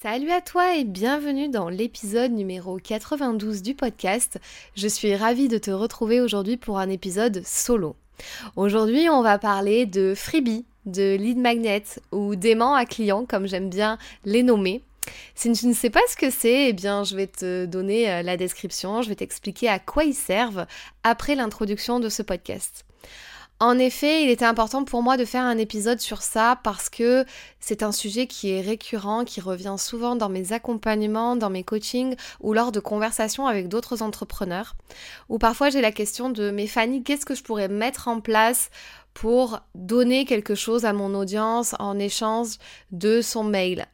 Salut à toi et bienvenue dans l'épisode numéro 92 du podcast. Je suis ravie de te retrouver aujourd'hui pour un épisode solo. Aujourd'hui, on va parler de freebie, de lead magnet ou d'aimant à client comme j'aime bien les nommer. Si tu ne sais pas ce que c'est, eh bien je vais te donner euh, la description, je vais t'expliquer à quoi ils servent après l'introduction de ce podcast. En effet, il était important pour moi de faire un épisode sur ça parce que c'est un sujet qui est récurrent, qui revient souvent dans mes accompagnements, dans mes coachings ou lors de conversations avec d'autres entrepreneurs. Ou parfois j'ai la question de mais Fanny, qu'est-ce que je pourrais mettre en place pour donner quelque chose à mon audience en échange de son mail?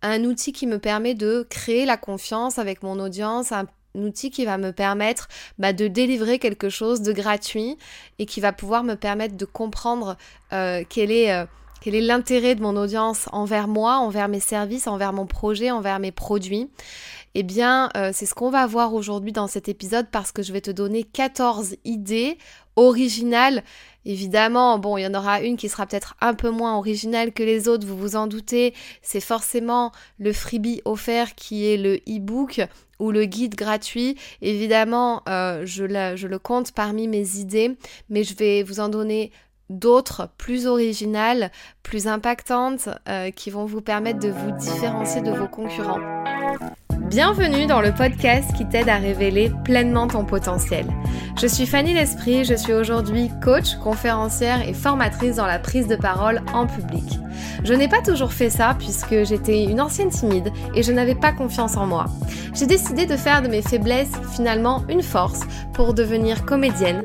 Un outil qui me permet de créer la confiance avec mon audience, outil qui va me permettre bah, de délivrer quelque chose de gratuit et qui va pouvoir me permettre de comprendre euh, quel est... Quel est l'intérêt de mon audience envers moi, envers mes services, envers mon projet, envers mes produits? Eh bien, euh, c'est ce qu'on va voir aujourd'hui dans cet épisode parce que je vais te donner 14 idées originales. Évidemment, bon, il y en aura une qui sera peut-être un peu moins originale que les autres, vous vous en doutez. C'est forcément le freebie offert qui est le e-book ou le guide gratuit. Évidemment, euh, je le compte parmi mes idées, mais je vais vous en donner d'autres plus originales, plus impactantes, euh, qui vont vous permettre de vous différencier de vos concurrents. Bienvenue dans le podcast qui t'aide à révéler pleinement ton potentiel. Je suis Fanny L'Esprit, je suis aujourd'hui coach, conférencière et formatrice dans la prise de parole en public. Je n'ai pas toujours fait ça puisque j'étais une ancienne timide et je n'avais pas confiance en moi. J'ai décidé de faire de mes faiblesses finalement une force pour devenir comédienne,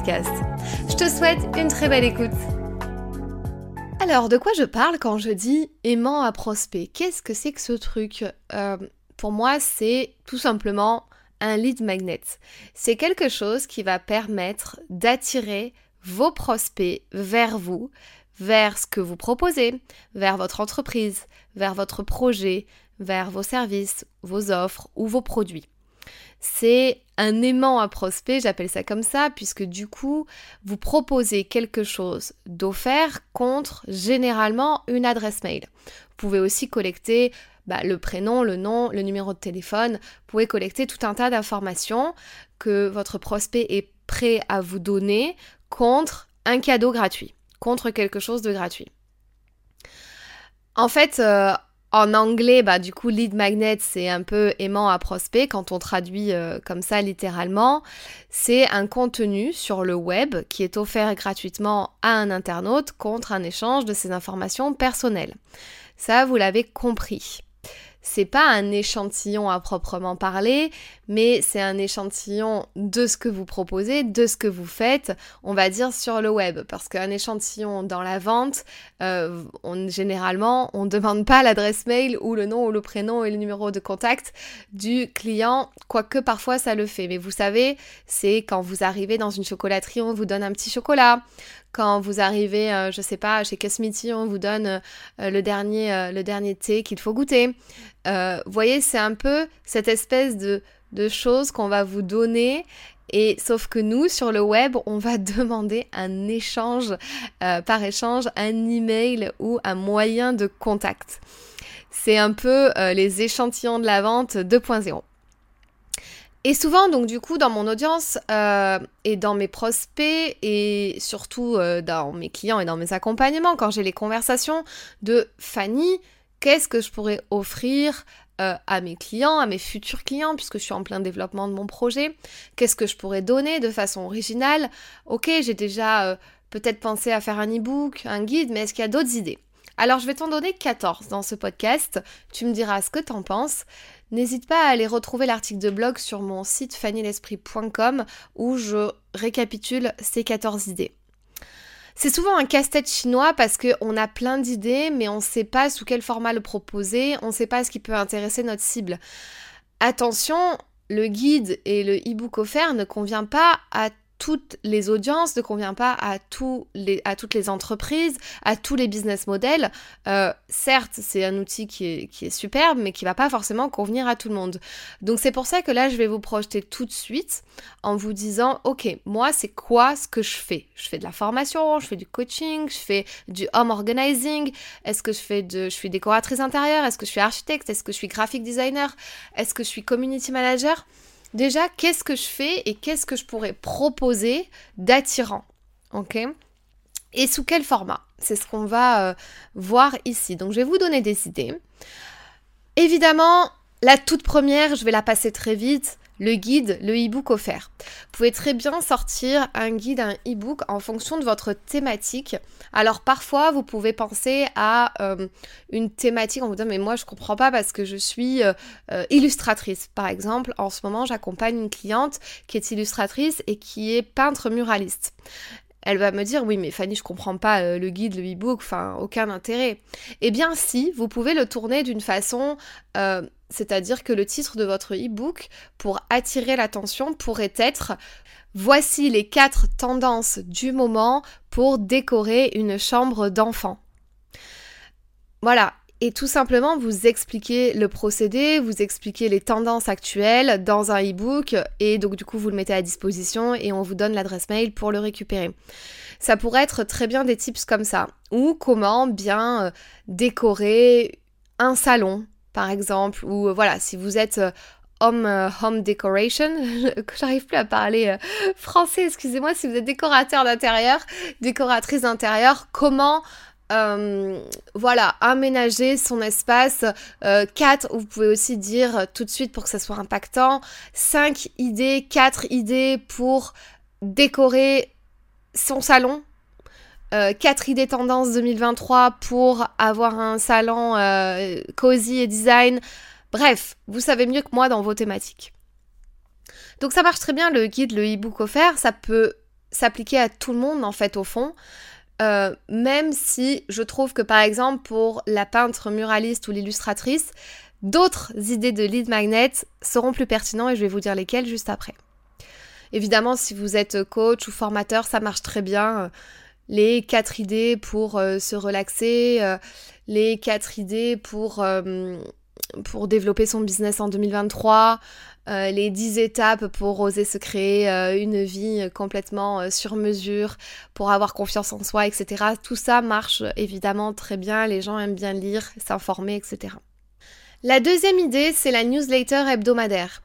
Je te souhaite une très belle écoute. Alors, de quoi je parle quand je dis aimant à prospect? Qu'est-ce que c'est que ce truc? Euh, Pour moi, c'est tout simplement un lead magnet. C'est quelque chose qui va permettre d'attirer vos prospects vers vous, vers ce que vous proposez, vers votre entreprise, vers votre projet, vers vos services, vos offres ou vos produits c'est un aimant à prospect, j'appelle ça comme ça, puisque du coup, vous proposez quelque chose d'offert contre généralement une adresse mail. Vous pouvez aussi collecter bah, le prénom, le nom, le numéro de téléphone. Vous pouvez collecter tout un tas d'informations que votre prospect est prêt à vous donner contre un cadeau gratuit, contre quelque chose de gratuit. En fait, euh, en anglais, bah du coup, lead magnet, c'est un peu aimant à prospect quand on traduit euh, comme ça littéralement. C'est un contenu sur le web qui est offert gratuitement à un internaute contre un échange de ses informations personnelles. Ça, vous l'avez compris c'est pas un échantillon à proprement parler, mais c'est un échantillon de ce que vous proposez, de ce que vous faites, on va dire sur le web. Parce qu'un échantillon dans la vente, euh, généralement, on ne demande pas l'adresse mail ou le nom ou le prénom et le numéro de contact du client, quoique parfois ça le fait. Mais vous savez, c'est quand vous arrivez dans une chocolaterie, on vous donne un petit chocolat quand vous arrivez, euh, je sais pas, chez Cosmiti, on vous donne euh, le, dernier, euh, le dernier thé qu'il faut goûter. vous voyez, c'est un peu cette espèce de, de choses qu'on va vous donner. Et sauf que nous, sur le web, on va demander un échange, par échange, un email ou un moyen de contact. C'est un peu les échantillons de la vente 2.0. Et souvent, donc du coup, dans mon audience euh, et dans mes prospects et surtout euh, dans mes clients et dans mes accompagnements, quand j'ai les conversations de Fanny, qu'est-ce que je pourrais offrir euh, à mes clients, à mes futurs clients, puisque je suis en plein développement de mon projet Qu'est-ce que je pourrais donner de façon originale? Ok, j'ai déjà peut-être pensé à faire un e-book, un guide, mais est-ce qu'il y a d'autres idées? Alors je vais t'en donner 14 dans ce podcast, tu me diras ce que t'en penses. N'hésite pas à aller retrouver l'article de blog sur mon site fannylesprit.com où je récapitule ces 14 idées. C'est souvent un casse-tête chinois parce qu'on a plein d'idées, mais on ne sait pas sous quel format le proposer, on ne sait pas ce qui peut intéresser notre cible. Attention, le guide et le e-book offert ne convient pas à toutes les audiences, ne convient pas à, les, à toutes les entreprises, à tous les business models. Euh, certes, c'est un outil qui est, qui est superbe, mais qui va pas forcément convenir à tout le monde. Donc c'est pour ça que là, je vais vous projeter tout de suite en vous disant, ok, moi, c'est quoi ce que je fais? Je fais de la formation, je fais du coaching, je fais du home organizing. Est-ce que je fais de, je suis décoratrice intérieure? Est-ce que je suis architecte? Est-ce que je suis graphic designer? Est-ce que je suis community manager? Déjà, qu'est-ce que je fais et qu'est-ce que je pourrais proposer d'attirant Ok? Et sous quel format? C'est ce qu'on va euh, voir ici. Donc, je vais vous donner des idées. Évidemment, la toute première, je vais la passer très vite le guide, le e-book offert. Vous pouvez très bien sortir un guide, un e-book en fonction de votre thématique. Alors parfois, vous pouvez penser à euh, une thématique en vous disant mais moi je comprends pas parce que je suis euh, euh, illustratrice. Par exemple, en ce moment, j'accompagne une cliente qui est illustratrice et qui est peintre muraliste elle va me dire oui mais Fanny je comprends pas le guide, le e-book, enfin aucun intérêt. Eh bien si, vous pouvez le tourner d'une façon c'est-à-dire que le titre de votre e-book, pour attirer l'attention, pourrait être Voici les quatre tendances du moment pour décorer une chambre d'enfant. Voilà, et tout simplement vous expliquez le procédé, vous expliquez les tendances actuelles dans un e-book et donc du coup vous le mettez à disposition et on vous donne l'adresse mail pour le récupérer. Ça pourrait être très bien des tips comme ça ou comment bien euh, décorer un salon par exemple, ou euh, voilà, si vous êtes euh, home, home decoration, j'arrive plus à parler français, excusez-moi, si vous êtes décorateur d'intérieur, décoratrice d'intérieur, comment voilà, aménager son espace. 4, vous pouvez aussi dire tout de suite pour que ça soit impactant. 5 idées, 4 idées pour décorer son salon, euh, 4 idées tendances 2023 pour avoir un salon euh, cozy et design. Bref, vous savez mieux que moi dans vos thématiques. Donc ça marche très bien le guide, le e-book offert, ça peut s'appliquer à tout le monde en fait au fond. Euh, même si je trouve que par exemple pour la peintre muraliste ou l'illustratrice, d'autres idées de lead magnet seront plus pertinents et je vais vous dire lesquelles juste après. Évidemment, si vous êtes coach ou formateur, ça marche très bien les quatre idées pour euh, se relaxer, euh, les quatre idées pour, euh, pour développer son business en 2023, les dix étapes pour oser se créer une vie complètement sur mesure, pour avoir confiance en soi, etc. Tout ça marche évidemment très bien, les gens aiment bien lire, s'informer, etc. La deuxième idée, c'est la newsletter hebdomadaire.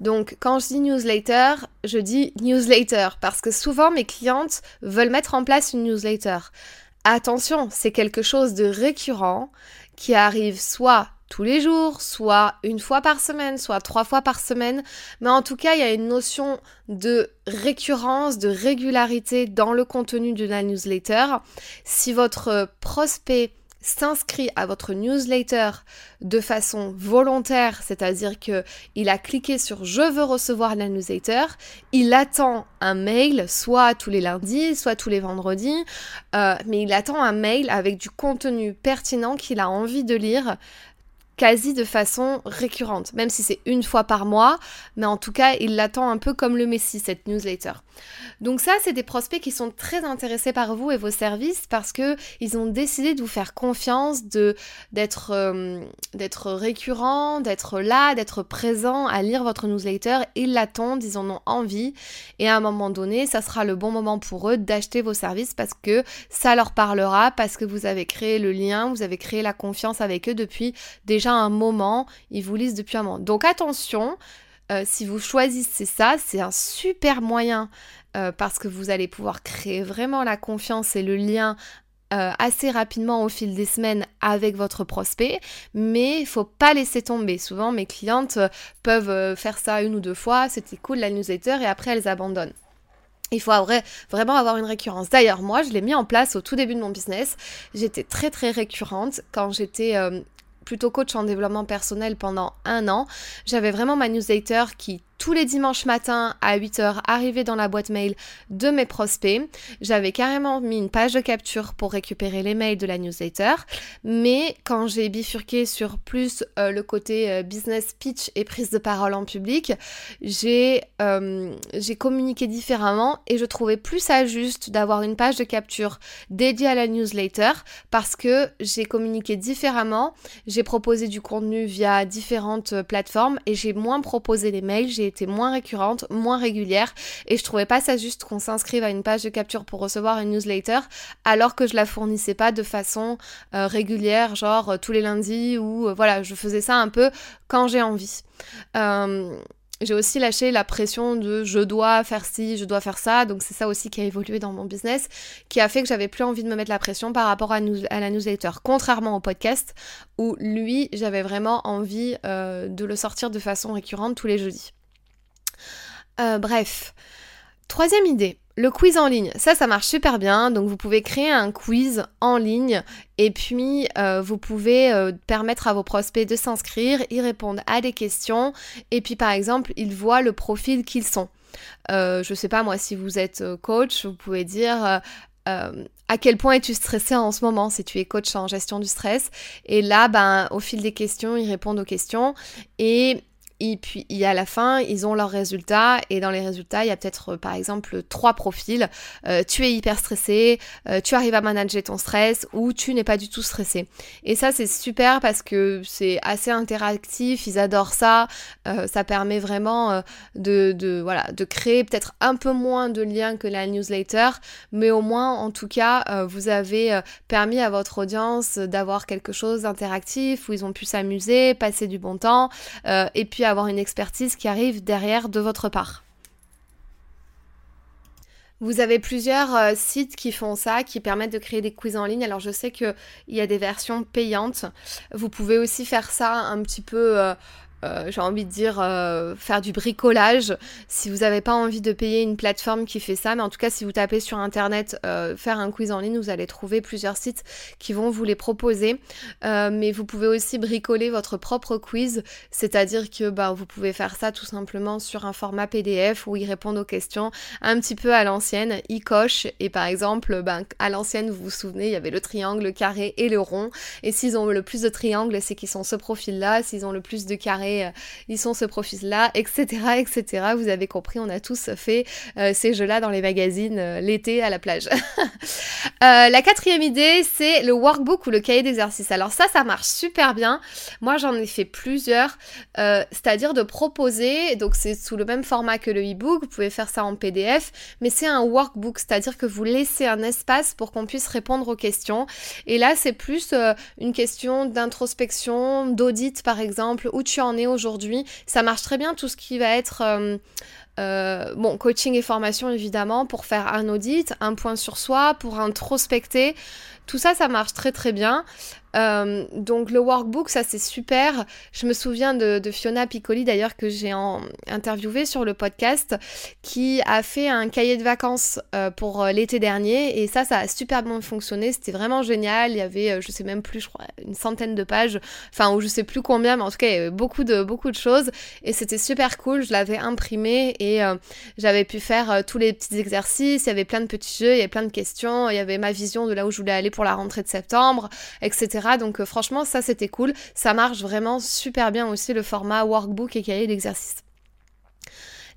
Donc, quand je dis newsletter, je dis newsletter parce que souvent mes clientes veulent mettre en place une newsletter. Attention, c'est quelque chose de récurrent qui arrive soit tous les jours, soit une fois par semaine, soit trois fois par semaine. Mais en tout cas, il y a une notion de récurrence, de régularité dans le contenu de la newsletter. Si votre prospect s'inscrit à votre newsletter de façon volontaire, c'est-à-dire que il a cliqué sur je veux recevoir la newsletter, il attend un mail soit tous les lundis, soit tous les vendredis, euh, mais il attend un mail avec du contenu pertinent qu'il a envie de lire quasi de façon récurrente, même si c'est une fois par mois, mais en tout cas, il l'attend un peu comme le Messi, cette newsletter. Donc ça, c'est des prospects qui sont très intéressés par vous et vos services parce que ils ont décidé de vous faire confiance, d'être euh, d'être là, d'être présent à lire votre newsletter. Ils l'attendent, ils en ont envie, et à un moment donné, ça sera le bon moment pour eux d'acheter vos services parce que ça leur parlera, parce que vous avez créé le lien, vous avez créé la confiance avec eux depuis déjà un moment, ils vous lisent depuis un moment. Donc attention, euh, si vous choisissez ça, c'est un super moyen euh, parce que vous allez pouvoir créer vraiment la confiance et le lien euh, assez rapidement au fil des semaines avec votre prospect, mais il faut pas laisser tomber. Souvent, mes clientes peuvent faire ça une ou deux fois, c'était cool la newsletter et après elles abandonnent. Il faut vraiment avoir une récurrence. D'ailleurs, moi, je l'ai mis en place au tout début de mon business. J'étais très très récurrente quand j'étais plutôt coach en développement personnel pendant un an. J'avais vraiment ma newsletter qui tous les dimanches matins à 8h arriver dans la boîte mail de mes prospects. J'avais carrément mis une page de capture pour récupérer les mails de la newsletter. Mais quand j'ai bifurqué sur plus euh, le côté euh, business pitch et prise de parole en public, j'ai euh, communiqué différemment et je trouvais plus ça juste d'avoir une page de capture dédiée à la newsletter parce que j'ai communiqué différemment. J'ai proposé du contenu via différentes plateformes et j'ai moins proposé les mails été moins récurrente, moins régulière et je trouvais pas ça juste qu'on s'inscrive à une page de capture pour recevoir une newsletter alors que je la fournissais pas de façon euh, régulière, genre euh, tous les lundis ou euh, voilà, je faisais ça un peu quand j'ai envie. j'ai aussi lâché la pression de je dois faire ci, je dois faire ça. Donc c'est ça aussi qui a évolué dans mon business, qui a fait que j'avais plus envie de me mettre la pression par rapport à, à la newsletter. Contrairement au podcast, où lui, j'avais vraiment envie de le sortir de façon récurrente tous les jeudis. Euh, bref. Troisième idée, le quiz en ligne. Ça, ça marche super bien. Donc, vous pouvez créer un quiz en ligne et puis euh, vous pouvez euh, permettre à vos prospects de s'inscrire, y répondre à des questions et puis, par exemple, ils voient le profil qu'ils sont. je sais pas, moi, si vous êtes coach, vous pouvez dire. à quel point es-tu stressé en ce moment si tu es coach en gestion du stress? Et là, ben, au fil des questions, ils répondent aux questions et et puis a à la fin, ils ont leurs résultats et dans les résultats, il y a peut-être euh, par exemple trois profils. Euh, tu es hyper stressé, euh, tu arrives à manager ton stress ou tu n'es pas du tout stressé. Et ça c'est super parce que c'est assez interactif, ils adorent ça. ça permet vraiment de, de, voilà, de créer peut-être un peu moins de liens que la newsletter, mais au moins en tout cas vous avez permis à votre audience d'avoir quelque chose d'interactif où ils ont pu s'amuser, passer du bon temps et puis avoir une expertise qui arrive derrière de votre part. Vous avez plusieurs euh, sites qui font ça, qui permettent de créer des quiz en ligne. Alors je sais qu'il y a des versions payantes. Vous pouvez aussi faire ça un petit peu euh, j'ai envie de dire, euh, faire du bricolage. Si vous n'avez pas envie de payer une plateforme qui fait ça, mais en tout cas, si vous tapez sur Internet, euh, faire un quiz en ligne, vous allez trouver plusieurs sites qui vont vous les proposer. mais vous pouvez aussi bricoler votre propre quiz, c'est-à-dire que bah, vous pouvez faire ça tout simplement sur un format PDF où ils répondent aux questions un petit peu à l'ancienne, ils cochent, et par exemple, ben, à l'ancienne, vous vous souvenez, il y avait le triangle, le carré et le rond. Et s'ils ont le plus de triangles, c'est qu'ils sont ce profil-là. S'ils ont le plus de carrés, euh, ils sont ce profil-là, etc., etc. Vous avez compris, on a tous fait euh, ces jeux-là dans les magazines euh, l'été à la plage. la quatrième idée, c'est le workbook ou le cahier d'exercice. Alors ça, ça marche super bien. Moi, j'en ai fait plusieurs, c'est-à-dire de proposer, donc c'est sous le même format que le e-book, vous pouvez faire ça en PDF, mais c'est un workbook, c'est-à-dire que vous laissez un espace pour qu'on puisse répondre aux questions. Et là, c'est plus une question d'introspection, d'audit par exemple, où tu en aujourd'hui. Ça marche très bien tout ce qui va être euh, bon, coaching et formation évidemment pour faire un audit, un point sur soi, pour introspecter. Tout ça, ça marche très très bien. Euh, donc le workbook, ça c'est super. Je me souviens de, Fiona Piccoli d'ailleurs que j'ai interviewé sur le podcast qui a fait un cahier de vacances euh, pour l'été dernier et ça, ça a super bien fonctionné. C'était vraiment génial. Il y avait, je sais même plus, je crois, une centaine de pages, enfin ou je sais plus combien, mais en tout cas il y avait beaucoup de beaucoup de choses et c'était super cool. Je l'avais imprimé j'avais pu faire tous les petits exercices. Il y avait plein de petits jeux, il y avait plein de questions. Il y avait ma vision de là où je voulais aller pour la rentrée de septembre, etc. Donc euh, franchement, ça c'était cool. Ça marche vraiment super bien aussi le format workbook et cahier d'exercice.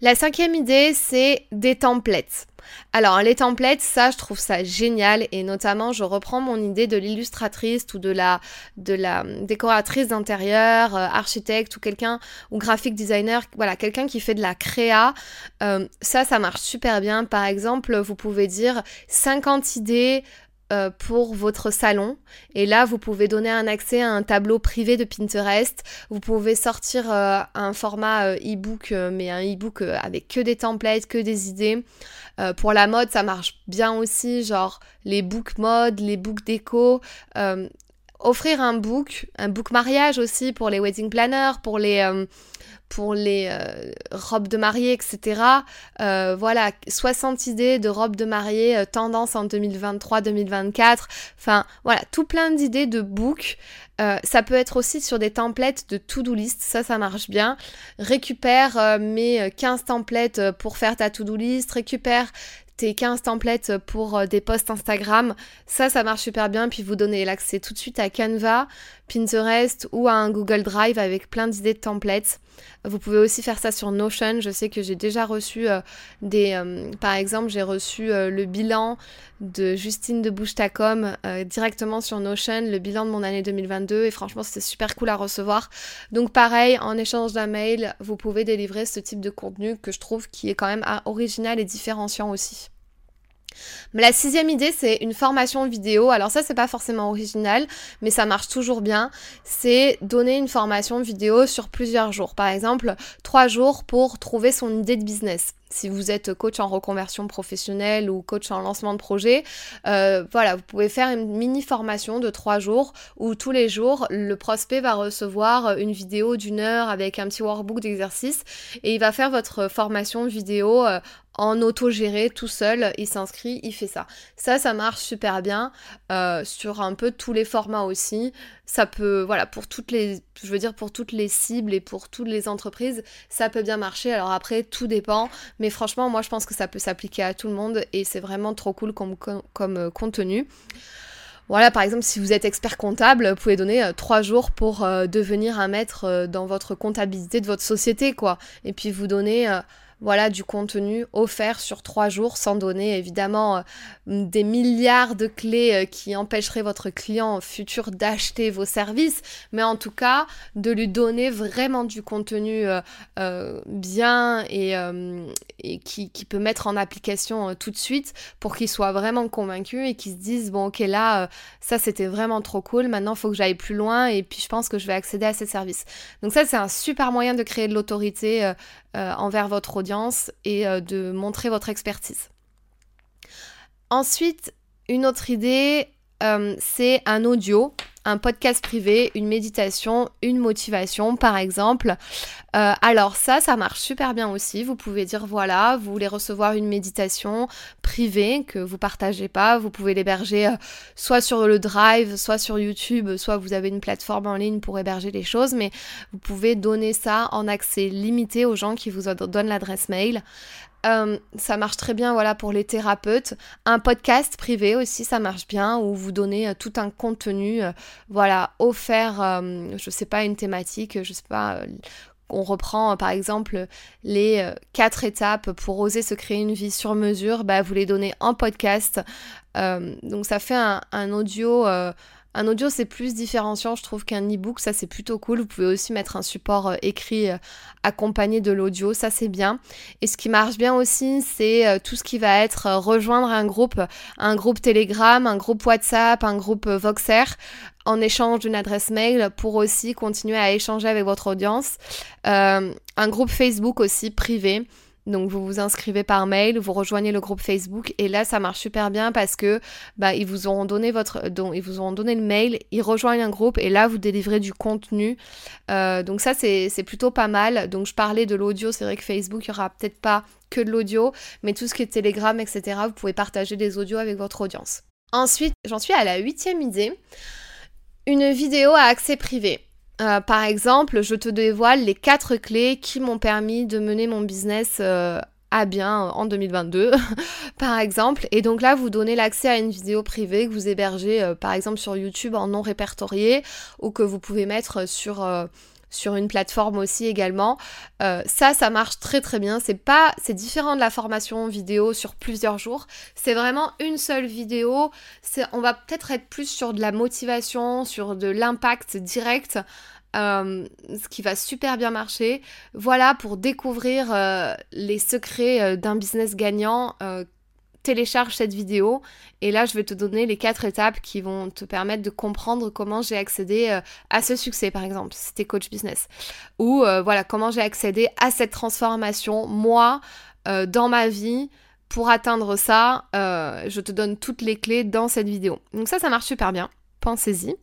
La cinquième idée, c'est des templates. Alors les templates, ça je trouve ça génial et notamment je reprends mon idée de l'illustratrice ou de la, de la décoratrice d'intérieur, euh, architecte ou quelqu'un ou graphic designer, voilà, quelqu'un qui fait de la créa. Euh, ça, ça marche super bien. Par exemple, vous pouvez dire 50 idées euh, pour votre salon. Et là, vous pouvez donner un accès à un tableau privé de Pinterest. Vous pouvez sortir euh, un format euh, e-book, mais un e-book avec que des templates, que des idées. pour la mode, ça marche bien aussi, genre les books mode, les books déco. offrir un book, un book mariage aussi pour les wedding planners, pour les pour les euh, robes de mariée, etc. Euh, voilà, 60 idées de robes de mariée, euh, tendance en 2023-2024. Enfin, voilà, tout plein d'idées de books. ça peut être aussi sur des templates de to-do list, ça, ça marche bien. Récupère mes 15 templates pour faire ta to-do list, récupère tes 15 templates pour des posts Instagram, ça, ça marche super bien. Puis vous donnez l'accès tout de suite à Canva, Pinterest ou à un Google Drive avec plein d'idées de templates. Vous pouvez aussi faire ça sur Notion. Je sais que j'ai déjà reçu euh, des... Euh, par exemple, j'ai reçu euh, le bilan de Justine de Bouche-Tacom directement sur Notion, le bilan de mon année 2022. Et franchement, c'était super cool à recevoir. Donc pareil, en échange d'un mail, vous pouvez délivrer ce type de contenu que je trouve qui est quand même ah, original et différenciant aussi. La sixième idée, c'est une formation vidéo. Alors ça, c'est pas forcément original, mais ça marche toujours bien. C'est donner une formation vidéo sur plusieurs jours. Par exemple, trois jours pour trouver son idée de business si vous êtes coach en reconversion professionnelle ou coach en lancement de projet, euh, voilà, vous pouvez faire une mini formation de trois jours où tous les jours le prospect va recevoir une vidéo d'une heure avec un petit workbook d'exercice et il va faire votre formation vidéo euh, en auto-géré tout seul, il s'inscrit, il fait ça. Ça, ça marche super bien euh, sur un peu tous les formats aussi. Ça peut, voilà, pour toutes les, je veux dire pour toutes les cibles et pour toutes les entreprises, ça peut bien marcher. Alors après, tout dépend, mais franchement, moi je pense que ça peut s'appliquer à tout le monde et c'est vraiment trop cool comme, euh, contenu. Voilà, par exemple, si vous êtes expert comptable, vous pouvez donner euh, trois jours pour devenir un maître dans votre comptabilité de votre société, quoi. Et puis vous donner voilà du contenu offert sur trois jours sans donner évidemment euh, des milliards de clés euh, qui empêcheraient votre client futur d'acheter vos services, mais en tout cas de lui donner vraiment du contenu euh, bien et, qui, peut mettre en application tout de suite pour qu'il soit vraiment convaincu et qu'il se dise bon ok là ça c'était vraiment trop cool, maintenant il faut que j'aille plus loin et puis je pense que je vais accéder à ces services. Donc ça c'est un super moyen de créer de l'autorité envers votre audience et euh, de montrer votre expertise. Ensuite, une autre idée, euh, c'est un audio, un podcast privé, une méditation, une motivation par exemple. Euh, alors ça, ça marche super bien aussi. Vous pouvez dire voilà, vous voulez recevoir une méditation privée que vous partagez pas, vous pouvez l'héberger euh, soit sur le Drive, soit sur YouTube, soit vous avez une plateforme en ligne pour héberger les choses, mais vous pouvez donner ça en accès limité aux gens qui vous donnent l'adresse mail. Euh, ça marche très bien voilà pour les thérapeutes. Un podcast privé aussi, ça marche bien où vous donnez euh, tout un contenu euh, voilà offert je sais pas une thématique, je sais pas on reprend par exemple les quatre étapes pour oser se créer une vie sur mesure, bah, vous les donnez en podcast. donc ça fait un audio un audio, c'est plus différenciant, je trouve, qu'un e-book. Ça, c'est plutôt cool. Vous pouvez aussi mettre un support euh, écrit euh, accompagné de l'audio. Ça, c'est bien. Et ce qui marche bien aussi, c'est euh, tout ce qui va être rejoindre un groupe, un groupe Telegram, un groupe WhatsApp, un groupe Voxer en échange d'une adresse mail pour aussi continuer à échanger avec votre audience. un groupe Facebook aussi privé donc vous vous inscrivez par mail, vous rejoignez le groupe Facebook et là ça marche super bien parce que bah, ils vous ont donné votre donc ils vous ont donné le mail, ils rejoignent un groupe et là vous délivrez du contenu. Euh, donc ça c'est plutôt pas mal. Donc je parlais de l'audio, c'est vrai que Facebook il y aura peut-être pas que de l'audio, mais tout ce qui est Telegram, etc. Vous pouvez partager des audios avec votre audience. Ensuite, j'en suis à la huitième idée, une vidéo à accès privé. Euh, par exemple, je te dévoile les quatre clés qui m'ont permis de mener mon business euh, à bien en 2022, par exemple. Et donc là, vous donnez l'accès à une vidéo privée que vous hébergez, euh, par exemple, sur YouTube en non répertorié ou que vous pouvez mettre sur sur une plateforme aussi également. ça, ça marche très très bien. C'est pas, c'est différent de la formation vidéo sur plusieurs jours. C'est vraiment une seule vidéo. On va peut-être être plus sur de la motivation, sur de l'impact direct. Euh, ce qui va super bien marcher. Voilà pour découvrir euh, les secrets euh, d'un business gagnant. Télécharge cette vidéo. Et là je vais te donner les quatre étapes qui vont te permettre de comprendre comment j'ai accédé à ce succès par exemple si t'es coach business. Ou voilà comment j'ai accédé à cette transformation moi dans ma vie. Pour atteindre ça je te donne toutes les clés dans cette vidéo. Donc ça ça marche super bien. Pensez-y.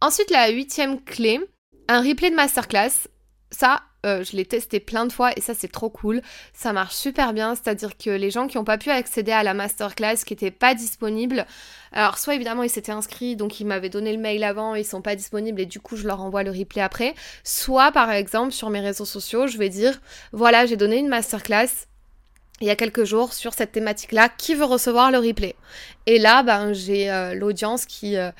Ensuite, la huitième clé, un replay de masterclass. Ça, euh, je l'ai testé plein de fois et ça c'est trop cool. Ça marche super bien, c'est-à-dire que les gens qui n'ont pas pu accéder à la masterclass, qui n'étaient pas disponibles, alors soit évidemment ils s'étaient inscrits, donc ils m'avaient donné le mail avant, ils sont pas disponibles et du coup je leur envoie le replay après. Soit par exemple sur mes réseaux sociaux, je vais dire voilà j'ai donné une masterclass il y a quelques jours sur cette thématique-là, qui veut recevoir le replay? Et là, ben, j'ai euh, l'audience qui, euh,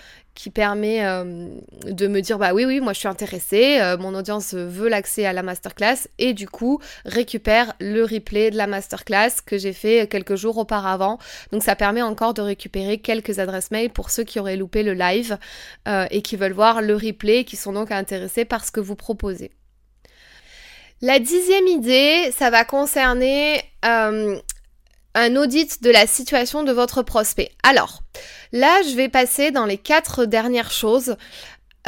permet euh, de me dire bah oui oui moi je suis intéressée, mon audience veut l'accès à la masterclass et du coup récupère le replay de la masterclass que j'ai fait quelques jours auparavant. Donc ça permet encore de récupérer quelques adresses mail pour ceux qui auraient loupé le live et qui veulent voir le replay, qui sont donc intéressés par ce que vous proposez. La dixième idée, ça va concerner un audit de la situation de votre prospect. Alors, là, je vais passer dans les quatre dernières choses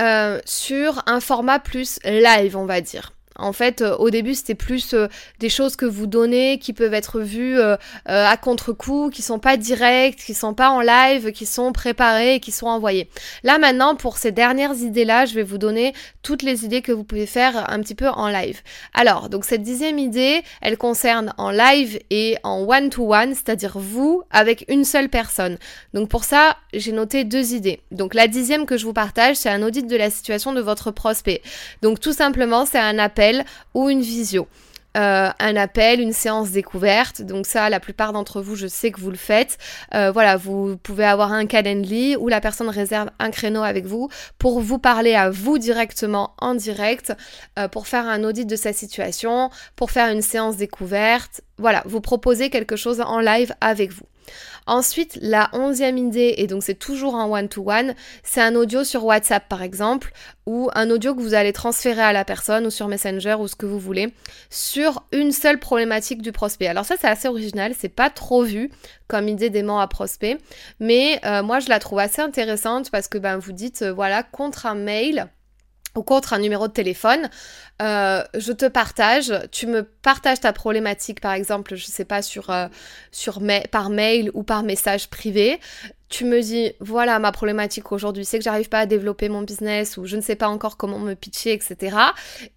euh, sur un format plus live, on va dire. En fait, euh, au début, c'était plus euh, des choses que vous donnez qui peuvent être vues euh, à contre-coup, qui sont pas directes, qui sont pas en live, qui sont préparées et qui sont envoyées. Là, maintenant, pour ces dernières idées-là, je vais vous donner toutes les idées que vous pouvez faire un petit peu en live. Alors, donc cette dixième idée, elle concerne en live et en one-to-one, c'est-à-dire vous avec une seule personne. Donc pour ça, j'ai noté deux idées. Donc la dixième que je vous partage, c'est un audit de la situation de votre prospect. Donc tout simplement, c'est un appel ou une visio. Euh, un appel, une séance découverte. Donc ça, la plupart d'entre vous, je sais que vous le faites. Euh, voilà, vous pouvez avoir un calendly où la personne réserve un créneau avec vous pour vous parler à vous directement en direct, euh, pour faire un audit de sa situation, pour faire une séance découverte. Voilà, vous proposez quelque chose en live avec vous. Ensuite, la onzième idée, et donc c'est toujours en one-to-one, c'est un audio sur WhatsApp par exemple, ou un audio que vous allez transférer à la personne ou sur Messenger ou ce que vous voulez, sur une seule problématique du prospect. Alors ça c'est assez original, c'est pas trop vu comme idée d'aimant à prospect, mais euh, moi je la trouve assez intéressante parce que ben vous dites euh, voilà contre un mail ou contre un numéro de téléphone, euh, je te partage, tu me partages ta problématique par exemple, je sais pas sur, euh, par mail ou par message privé. Tu me dis voilà ma problématique aujourd'hui, c'est que j'arrive pas à développer mon business ou je ne sais pas encore comment me pitcher, etc.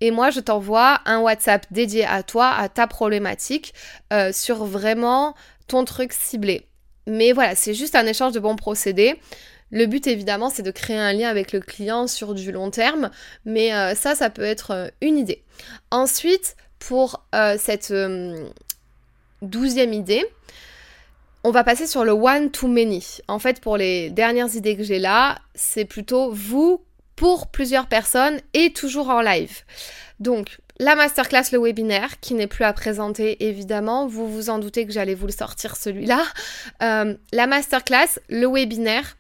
Et moi je t'envoie un WhatsApp dédié à toi, à ta problématique, euh, sur vraiment ton truc ciblé. Mais voilà, c'est juste un échange de bons procédés. Le but évidemment c'est de créer un lien avec le client sur du long terme, mais euh, ça ça peut être euh, une idée. Ensuite, pour euh, cette douzième idée, on va passer sur le one to many. En fait, pour les dernières idées que j'ai là, c'est plutôt vous pour plusieurs personnes et toujours en live. Donc, la masterclass, le webinaire, qui n'est plus à présenter évidemment, vous vous en doutez que j'allais vous le sortir celui-là. la masterclass, le webinaire,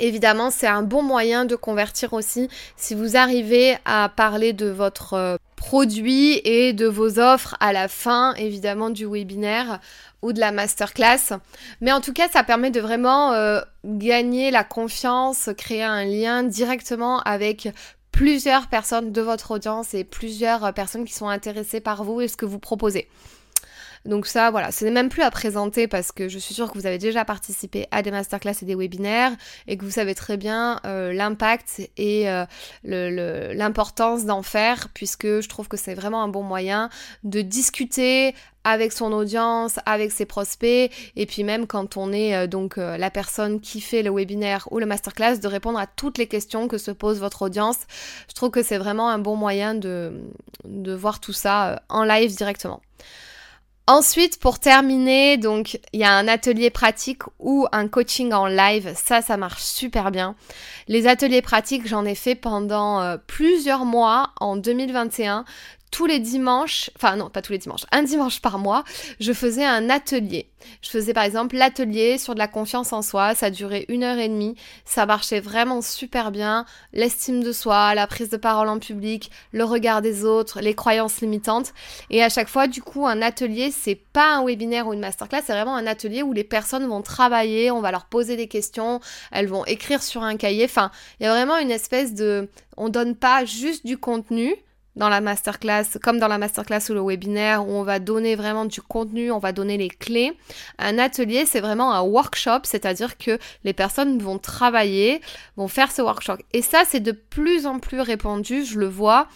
Évidemment, c'est un bon moyen de convertir aussi si vous arrivez à parler de votre euh, produit et de vos offres à la fin, évidemment, du webinaire ou de la masterclass. Mais en tout cas, ça permet de vraiment euh, gagner la confiance, créer un lien directement avec plusieurs personnes de votre audience et plusieurs personnes qui sont intéressées par vous et ce que vous proposez. Donc ça, voilà, ce n'est même plus à présenter parce que je suis sûre que vous avez déjà participé à des masterclass et des webinaires et que vous savez très bien euh, l'impact et euh, l'importance d'en faire puisque je trouve que c'est vraiment un bon moyen de discuter avec son audience, avec ses prospects, et puis même quand on est euh, donc la personne qui fait le webinaire ou le masterclass, de répondre à toutes les questions que se pose votre audience. Je trouve que c'est vraiment un bon moyen de, de voir tout ça en live directement. Ensuite, pour terminer, donc il y a un atelier pratique ou un coaching en live. Ça, ça marche super bien. Les ateliers pratiques, j'en ai fait pendant euh, plusieurs mois en 2021 tous les dimanches, enfin non, pas tous les dimanches, un dimanche par mois, je faisais un atelier. Je faisais par exemple l'atelier sur de la confiance en soi, ça durait une heure et demie, ça marchait vraiment super bien, l'estime de soi, la prise de parole en public, le regard des autres, les croyances limitantes. Et à chaque fois, du coup, un atelier, c'est pas un webinaire ou une masterclass, c'est vraiment un atelier où les personnes vont travailler, on va leur poser des questions, elles vont écrire sur un cahier, enfin, il y a vraiment une espèce de... On donne pas juste du contenu, dans la masterclass, comme dans la masterclass ou le webinaire, où on va donner vraiment du contenu, on va donner les clés. Un atelier, c'est vraiment un workshop, c'est-à-dire que les personnes vont travailler, vont faire ce workshop. Et ça, c'est de plus en plus répandu, je le vois.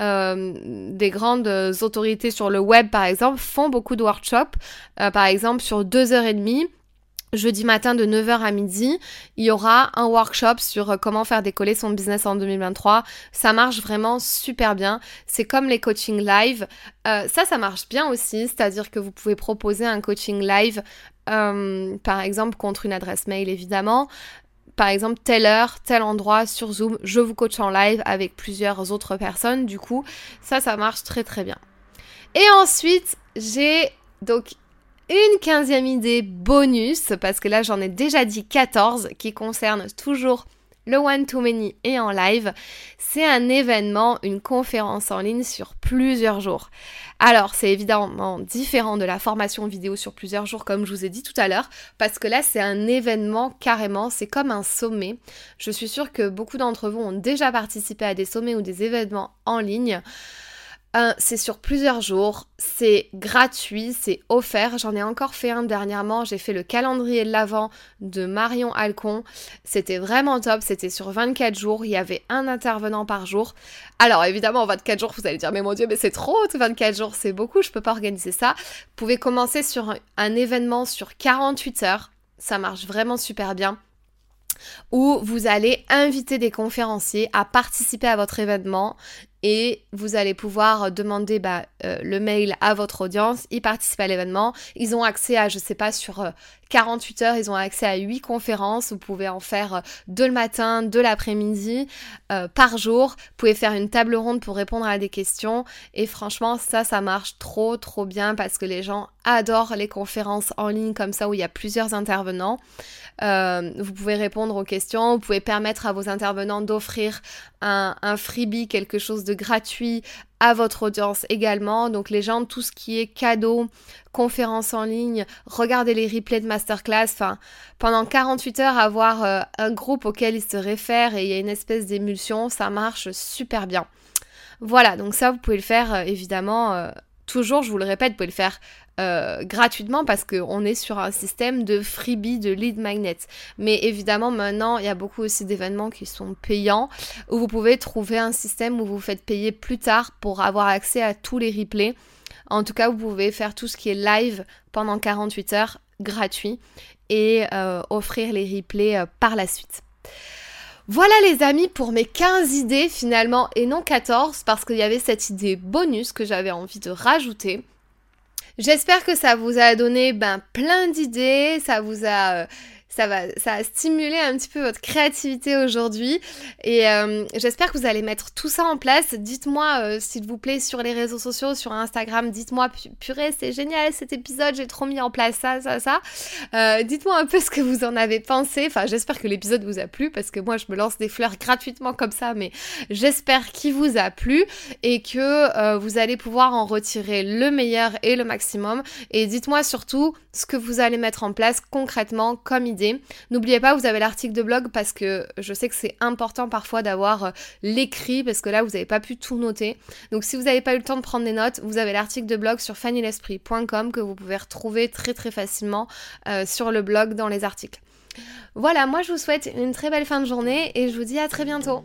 Euh, des grandes autorités sur le web, par exemple, font beaucoup de workshops. Euh, par exemple, sur deux heures et demie, Jeudi matin de 9h à midi, il y aura un workshop sur euh, comment faire décoller son business en 2023. Ça marche vraiment super bien. C'est comme les coachings live. Euh, ça, ça marche bien aussi. C'est-à-dire que vous pouvez proposer un coaching live, euh, par exemple, contre une adresse mail, évidemment. Par exemple, telle heure, tel endroit sur Zoom, je vous coach en live avec plusieurs autres personnes. Du coup, ça, ça marche très très bien. Et ensuite, j'ai donc une quinzième idée bonus, parce que là j'en ai déjà dit 14, qui concerne toujours le one-to-many et en live. C'est un événement, une conférence en ligne sur plusieurs jours. Alors, c'est évidemment différent de la formation vidéo sur plusieurs jours, comme je vous ai dit tout à l'heure, parce que là, c'est un événement carrément, c'est comme un sommet. Je suis sûre que beaucoup d'entre vous ont déjà participé à des sommets ou des événements en ligne c'est sur plusieurs jours, c'est gratuit, c'est offert. J'en ai encore fait un dernièrement, j'ai fait le calendrier de l'Avent de Marion Alcon. C'était vraiment top, c'était sur 24 jours, il y avait un intervenant par jour. Alors évidemment, en 24 jours, vous allez dire, mais mon Dieu, mais c'est trop, 24 jours, c'est beaucoup, je peux pas organiser ça. Vous pouvez commencer sur un événement sur 48 heures, ça marche vraiment super bien où vous allez inviter des conférenciers à participer à votre événement et vous allez pouvoir demander bah, euh, le mail à votre audience, ils participent à l'événement, ils ont accès à, je sais pas, sur 48 euh, heures, ils ont accès à 8 conférences, vous pouvez en faire euh, de le matin, de l'après-midi, par jour, vous pouvez faire une table ronde pour répondre à des questions, et franchement, ça, ça marche trop, trop bien parce que les gens adorent les conférences en ligne comme ça où il y a plusieurs intervenants. vous pouvez répondre aux questions, vous pouvez permettre à vos intervenants d'offrir un freebie, quelque chose de gratuit à votre audience également. Donc les gens, tout ce qui est cadeau, conférences en ligne, regardez les replays de masterclass. Enfin, pendant 48 heures, avoir euh, un groupe auquel ils se réfèrent et il y a une espèce d'émulsion, ça marche super bien. Voilà, donc ça, vous pouvez le faire euh, évidemment. Euh, toujours, je vous le répète, vous pouvez le faire euh, gratuitement parce qu'on est sur un système de freebie, de lead magnet. Mais évidemment, maintenant, il y a beaucoup aussi d'événements qui sont payants où vous pouvez trouver un système où vous faites payer plus tard pour avoir accès à tous les replays. En tout cas, vous pouvez faire tout ce qui est live pendant 48 heures gratuit et euh, offrir les replays euh, par la suite. Voilà les amis pour mes 15 idées finalement et non 14 parce qu'il y avait cette idée bonus que j'avais envie de rajouter. J'espère que ça vous a donné ben, plein d'idées, ça vous a... Ça va, ça a stimulé un petit peu votre créativité aujourd'hui. Et euh, j'espère que vous allez mettre tout ça en place. Dites-moi, euh, s'il vous plaît, sur les réseaux sociaux, sur Instagram, dites-moi, purée, c'est génial cet épisode, j'ai trop mis en place ça, ça, ça. Euh, dites-moi un peu ce que vous en avez pensé. Enfin, j'espère que l'épisode vous a plu parce que moi, je me lance des fleurs gratuitement comme ça, mais j'espère qu'il vous a plu et que vous allez pouvoir en retirer le meilleur et le maximum. Et dites-moi surtout ce que vous allez mettre en place concrètement comme idée N'oubliez pas, vous avez l'article de blog parce que je sais que c'est important parfois d'avoir euh, l'écrit parce que là, vous n'avez pas pu tout noter. Donc si vous n'avez pas eu le temps de prendre des notes, vous avez l'article de blog sur fannylesprit.com que vous pouvez retrouver très très facilement euh, sur le blog dans les articles. Voilà, moi je vous souhaite une très belle fin de journée et je vous dis à très bientôt.